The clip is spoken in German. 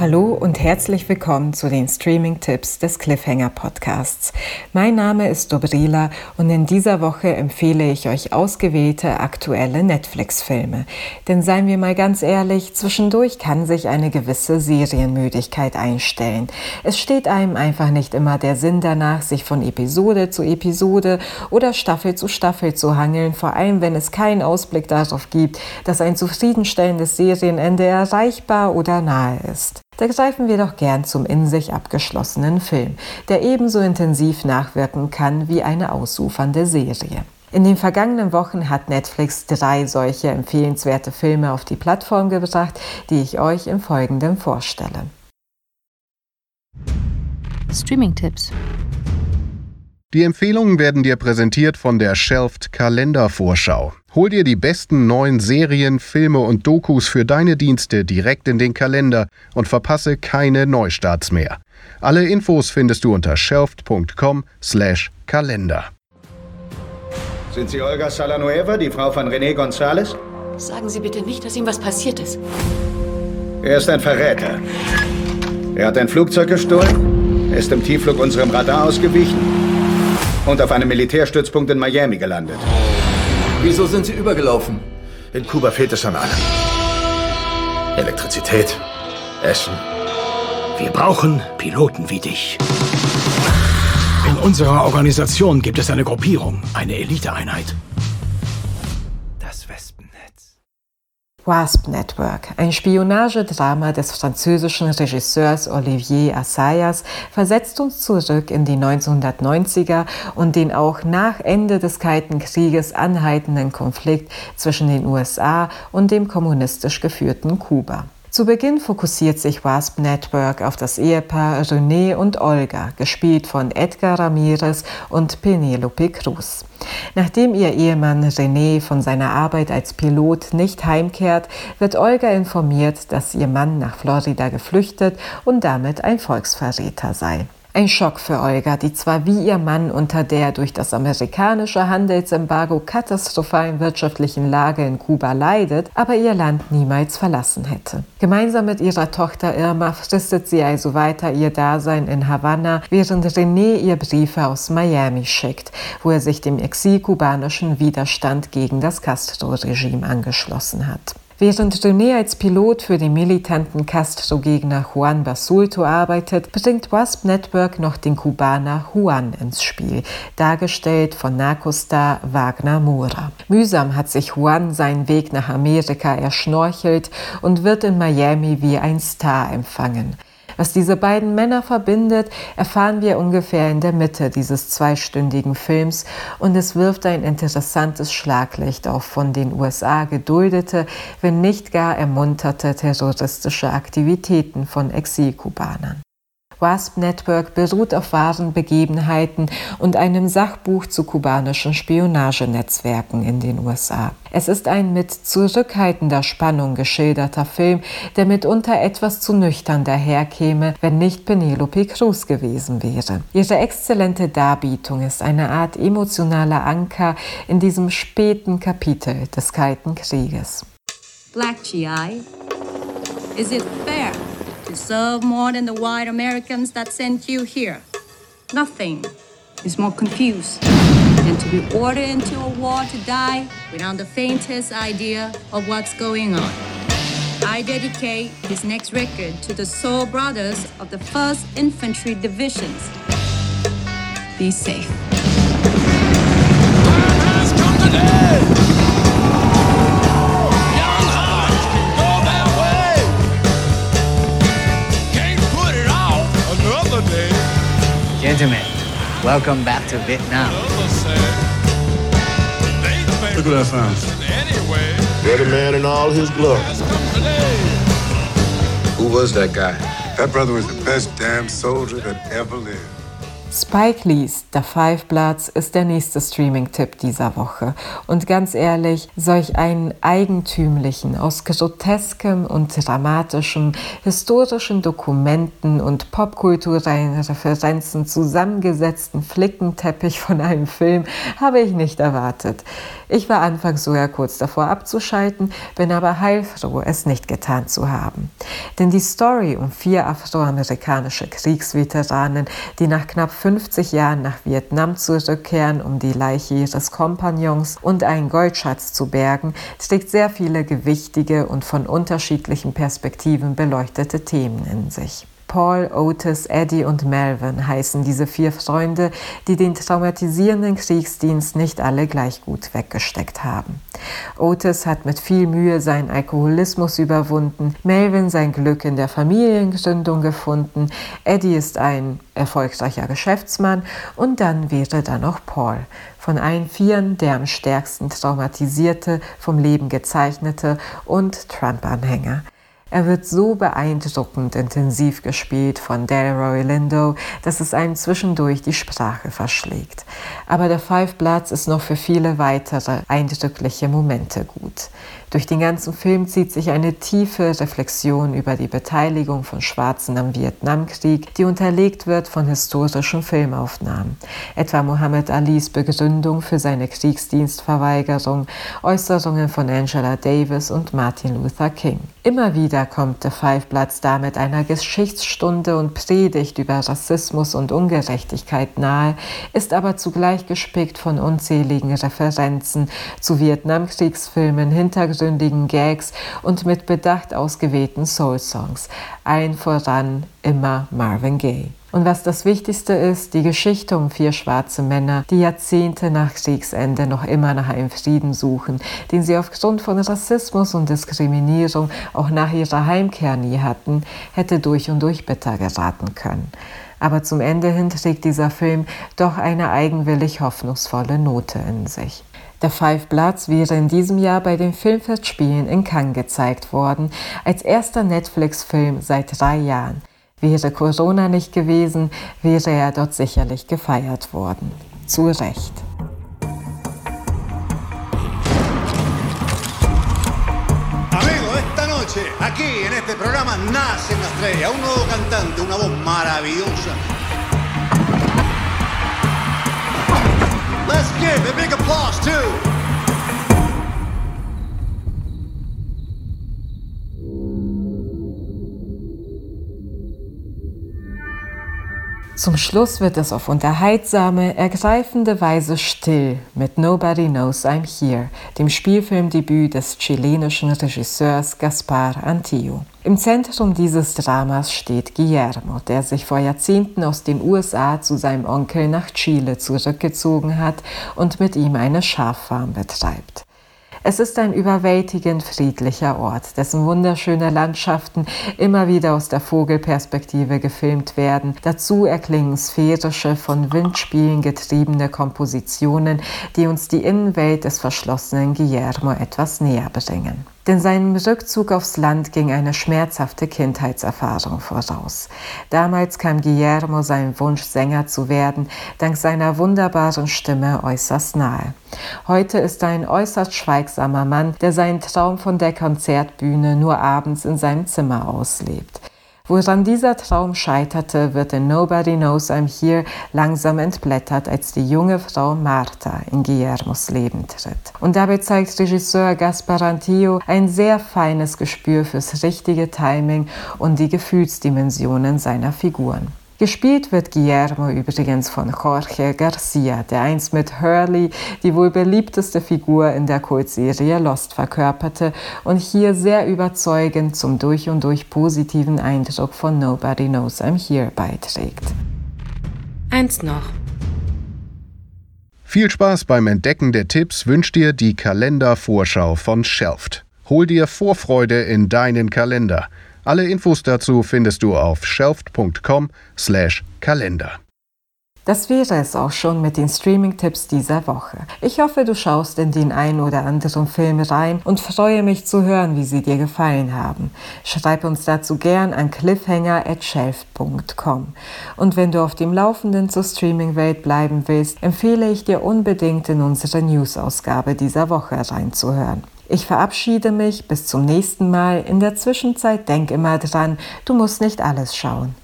Hallo und herzlich willkommen zu den Streaming-Tipps des Cliffhanger Podcasts. Mein Name ist Dobrila und in dieser Woche empfehle ich euch ausgewählte aktuelle Netflix-Filme. Denn seien wir mal ganz ehrlich, zwischendurch kann sich eine gewisse Serienmüdigkeit einstellen. Es steht einem einfach nicht immer der Sinn danach, sich von Episode zu Episode oder Staffel zu Staffel zu hangeln, vor allem wenn es keinen Ausblick darauf gibt, dass ein zufriedenstellendes Serienende erreichbar oder nahe ist. Da greifen wir doch gern zum in sich abgeschlossenen Film, der ebenso intensiv nachwirken kann wie eine ausufernde Serie. In den vergangenen Wochen hat Netflix drei solche empfehlenswerte Filme auf die Plattform gebracht, die ich euch im Folgenden vorstelle. Streaming-Tipps. Die Empfehlungen werden dir präsentiert von der Shelfed Kalendervorschau. Hol dir die besten neuen Serien, Filme und Dokus für deine Dienste direkt in den Kalender und verpasse keine Neustarts mehr. Alle Infos findest du unter shelfed.com/kalender. Sind Sie Olga Salanueva, die Frau von René González? Sagen Sie bitte nicht, dass ihm was passiert ist. Er ist ein Verräter. Er hat ein Flugzeug gestohlen, ist im Tiefflug unserem Radar ausgewichen und auf einem Militärstützpunkt in Miami gelandet. Wieso sind Sie übergelaufen? In Kuba fehlt es an allem. Elektrizität, Essen. Wir brauchen Piloten wie dich. In unserer Organisation gibt es eine Gruppierung, eine Eliteeinheit. Wasp Network, ein Spionagedrama des französischen Regisseurs Olivier Assayas, versetzt uns zurück in die 1990er und den auch nach Ende des Kalten Krieges anhaltenden Konflikt zwischen den USA und dem kommunistisch geführten Kuba. Zu Beginn fokussiert sich Wasp Network auf das Ehepaar René und Olga, gespielt von Edgar Ramirez und Penelope Cruz. Nachdem ihr Ehemann René von seiner Arbeit als Pilot nicht heimkehrt, wird Olga informiert, dass ihr Mann nach Florida geflüchtet und damit ein Volksverräter sei. Ein Schock für Olga, die zwar wie ihr Mann unter der durch das amerikanische Handelsembargo katastrophalen wirtschaftlichen Lage in Kuba leidet, aber ihr Land niemals verlassen hätte. Gemeinsam mit ihrer Tochter Irma fristet sie also weiter ihr Dasein in Havanna, während René ihr Briefe aus Miami schickt, wo er sich dem exilkubanischen Widerstand gegen das Castro-Regime angeschlossen hat. Während René als Pilot für den militanten Castro-Gegner Juan Basulto arbeitet, bringt Wasp Network noch den Kubaner Juan ins Spiel, dargestellt von Narcostar Wagner Moura. Mühsam hat sich Juan seinen Weg nach Amerika erschnorchelt und wird in Miami wie ein Star empfangen. Was diese beiden Männer verbindet, erfahren wir ungefähr in der Mitte dieses zweistündigen Films und es wirft ein interessantes Schlaglicht auf von den USA geduldete, wenn nicht gar ermunterte terroristische Aktivitäten von Exilkubanern. WASP Network beruht auf wahren Begebenheiten und einem Sachbuch zu kubanischen Spionagenetzwerken in den USA. Es ist ein mit zurückhaltender Spannung geschilderter Film, der mitunter etwas zu nüchtern daherkäme, wenn nicht Penelope Cruz gewesen wäre. Ihre exzellente Darbietung ist eine Art emotionaler Anker in diesem späten Kapitel des Kalten Krieges. Black GI, is it fair? To serve more than the white Americans that sent you here. Nothing is more confused than to be ordered into a war to die without the faintest idea of what's going on. I dedicate this next record to the soul brothers of the 1st Infantry Divisions. Be safe. Gentlemen, welcome back to Vietnam. Look what I found. Dirty man in all his glory. Who was that guy? That brother was the best damn soldier that ever lived. Spike Lee's The Five Bloods ist der nächste Streaming-Tipp dieser Woche. Und ganz ehrlich, solch einen eigentümlichen, aus groteskem und dramatischem, historischen Dokumenten und popkulturellen Referenzen zusammengesetzten Flickenteppich von einem Film habe ich nicht erwartet. Ich war anfangs sogar kurz davor abzuschalten, bin aber heilfroh, es nicht getan zu haben. Denn die Story um vier afroamerikanische Kriegsveteranen, die nach knapp 50 Jahren nach Vietnam zurückkehren, um die Leiche ihres Kompagnons und einen Goldschatz zu bergen, trägt sehr viele gewichtige und von unterschiedlichen Perspektiven beleuchtete Themen in sich. Paul, Otis, Eddie und Melvin heißen diese vier Freunde, die den traumatisierenden Kriegsdienst nicht alle gleich gut weggesteckt haben. Otis hat mit viel Mühe seinen Alkoholismus überwunden, Melvin sein Glück in der Familiengründung gefunden, Eddie ist ein erfolgreicher Geschäftsmann und dann wäre da noch Paul. Von allen Vieren der am stärksten traumatisierte, vom Leben gezeichnete und Trump-Anhänger. Er wird so beeindruckend intensiv gespielt von Delroy Lindo, dass es einem zwischendurch die Sprache verschlägt. Aber der Five Bloods ist noch für viele weitere eindrückliche Momente gut. Durch den ganzen Film zieht sich eine tiefe Reflexion über die Beteiligung von Schwarzen am Vietnamkrieg, die unterlegt wird von historischen Filmaufnahmen, etwa Muhammad Alis Begründung für seine Kriegsdienstverweigerung, Äußerungen von Angela Davis und Martin Luther King. Immer wieder kommt The Five Bloods da mit einer Geschichtsstunde und Predigt über Rassismus und Ungerechtigkeit nahe, ist aber zugleich gespickt von unzähligen Referenzen zu Vietnamkriegsfilmen, Hintergründen tiefgründigen Gags und mit bedacht ausgewählten Soul-Songs. Ein voran immer Marvin Gaye. Und was das Wichtigste ist, die Geschichte um vier schwarze Männer, die Jahrzehnte nach Kriegsende noch immer nach einem Frieden suchen, den sie aufgrund von Rassismus und Diskriminierung auch nach ihrer Heimkehr nie hatten, hätte durch und durch bitter geraten können. Aber zum Ende hin trägt dieser Film doch eine eigenwillig hoffnungsvolle Note in sich. Der Five Bloods wäre in diesem Jahr bei den Filmfestspielen in Cannes gezeigt worden, als erster Netflix-Film seit drei Jahren. Wäre Corona nicht gewesen, wäre er dort sicherlich gefeiert worden. Zu Recht. aquí en este programa nace una estrella, un nuevo cantante, una voz maravillosa. Let's give a big applause to Zum Schluss wird es auf unterhaltsame, ergreifende Weise still mit Nobody Knows I'm Here, dem Spielfilmdebüt des chilenischen Regisseurs Gaspar Antillo. Im Zentrum dieses Dramas steht Guillermo, der sich vor Jahrzehnten aus den USA zu seinem Onkel nach Chile zurückgezogen hat und mit ihm eine Schaffarm betreibt. Es ist ein überwältigend friedlicher Ort, dessen wunderschöne Landschaften immer wieder aus der Vogelperspektive gefilmt werden. Dazu erklingen sphärische, von Windspielen getriebene Kompositionen, die uns die Innenwelt des verschlossenen Guillermo etwas näher bringen. Denn seinem Rückzug aufs Land ging eine schmerzhafte Kindheitserfahrung voraus. Damals kam Guillermo seinem Wunsch, Sänger zu werden, dank seiner wunderbaren Stimme äußerst nahe. Heute ist er ein äußerst schweigsamer Mann, der seinen Traum von der Konzertbühne nur abends in seinem Zimmer auslebt. Woran dieser Traum scheiterte, wird in Nobody Knows I'm Here langsam entblättert, als die junge Frau Martha in Guillermos Leben tritt. Und dabei zeigt Regisseur Gaspar Antillo ein sehr feines Gespür fürs richtige Timing und die Gefühlsdimensionen seiner Figuren. Gespielt wird Guillermo übrigens von Jorge Garcia, der einst mit Hurley die wohl beliebteste Figur in der Kultserie Lost verkörperte und hier sehr überzeugend zum durch und durch positiven Eindruck von Nobody Knows I'm Here beiträgt. Eins noch. Viel Spaß beim Entdecken der Tipps wünscht dir die Kalendervorschau von Shelft. Hol dir Vorfreude in deinen Kalender. Alle Infos dazu findest du auf shelft.com/kalender. Das wäre es auch schon mit den Streaming-Tipps dieser Woche. Ich hoffe, du schaust in den ein oder anderen Film rein und freue mich zu hören, wie sie dir gefallen haben. Schreib uns dazu gern an cliffhanger.shelf.com. Und wenn du auf dem Laufenden zur Streaming-Welt bleiben willst, empfehle ich dir unbedingt in unsere News-Ausgabe dieser Woche reinzuhören. Ich verabschiede mich bis zum nächsten Mal. In der Zwischenzeit denk immer dran, du musst nicht alles schauen.